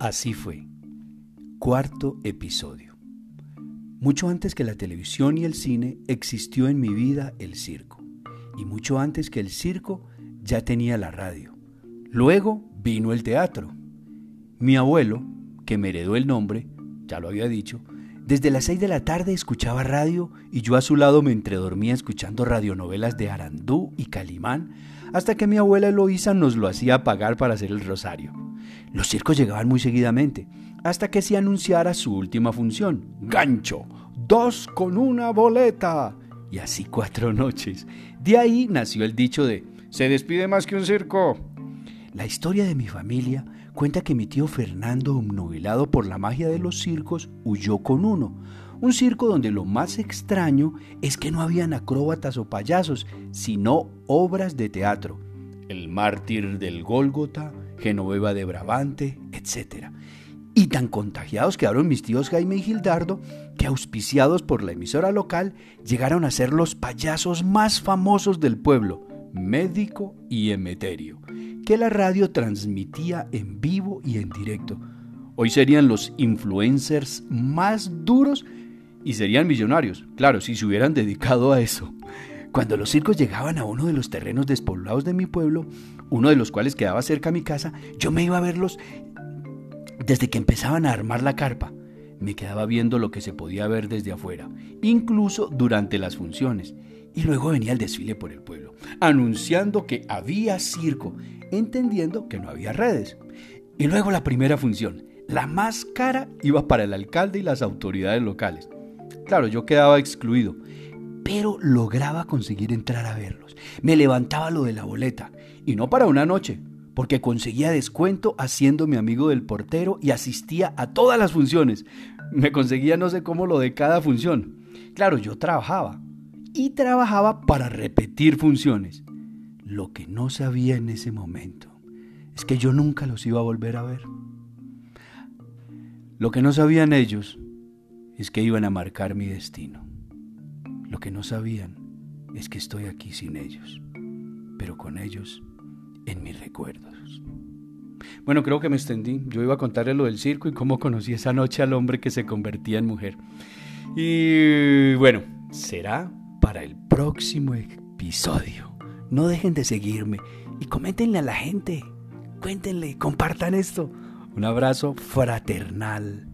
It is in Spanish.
Así fue. Cuarto episodio. Mucho antes que la televisión y el cine existió en mi vida el circo. Y mucho antes que el circo ya tenía la radio. Luego vino el teatro. Mi abuelo, que me heredó el nombre, ya lo había dicho, desde las seis de la tarde escuchaba radio y yo a su lado me entredormía escuchando radionovelas de Arandú y Calimán hasta que mi abuela Eloísa nos lo hacía pagar para hacer el rosario. Los circos llegaban muy seguidamente, hasta que se anunciara su última función, gancho, dos con una boleta. Y así cuatro noches. De ahí nació el dicho de, se despide más que un circo. La historia de mi familia cuenta que mi tío Fernando, obnubilado por la magia de los circos, huyó con uno. Un circo donde lo más extraño es que no habían acróbatas o payasos, sino obras de teatro. El mártir del Gólgota, Genoveva de Brabante, etc. Y tan contagiados quedaron mis tíos Jaime y Gildardo que auspiciados por la emisora local llegaron a ser los payasos más famosos del pueblo, Médico y Emeterio, que la radio transmitía en vivo y en directo. Hoy serían los influencers más duros y serían millonarios, claro, si se hubieran dedicado a eso. Cuando los circos llegaban a uno de los terrenos despoblados de mi pueblo, uno de los cuales quedaba cerca a mi casa, yo me iba a verlos desde que empezaban a armar la carpa. Me quedaba viendo lo que se podía ver desde afuera, incluso durante las funciones. Y luego venía el desfile por el pueblo, anunciando que había circo, entendiendo que no había redes. Y luego la primera función, la más cara, iba para el alcalde y las autoridades locales. Claro, yo quedaba excluido, pero lograba conseguir entrar a verlos. Me levantaba lo de la boleta, y no para una noche, porque conseguía descuento haciéndome amigo del portero y asistía a todas las funciones. Me conseguía no sé cómo lo de cada función. Claro, yo trabajaba, y trabajaba para repetir funciones. Lo que no sabía en ese momento es que yo nunca los iba a volver a ver. Lo que no sabían ellos es que iban a marcar mi destino. Lo que no sabían es que estoy aquí sin ellos, pero con ellos en mis recuerdos. Bueno, creo que me extendí. Yo iba a contarle lo del circo y cómo conocí esa noche al hombre que se convertía en mujer. Y bueno, será para el próximo episodio. No dejen de seguirme y coméntenle a la gente. Cuéntenle, compartan esto. Un abrazo fraternal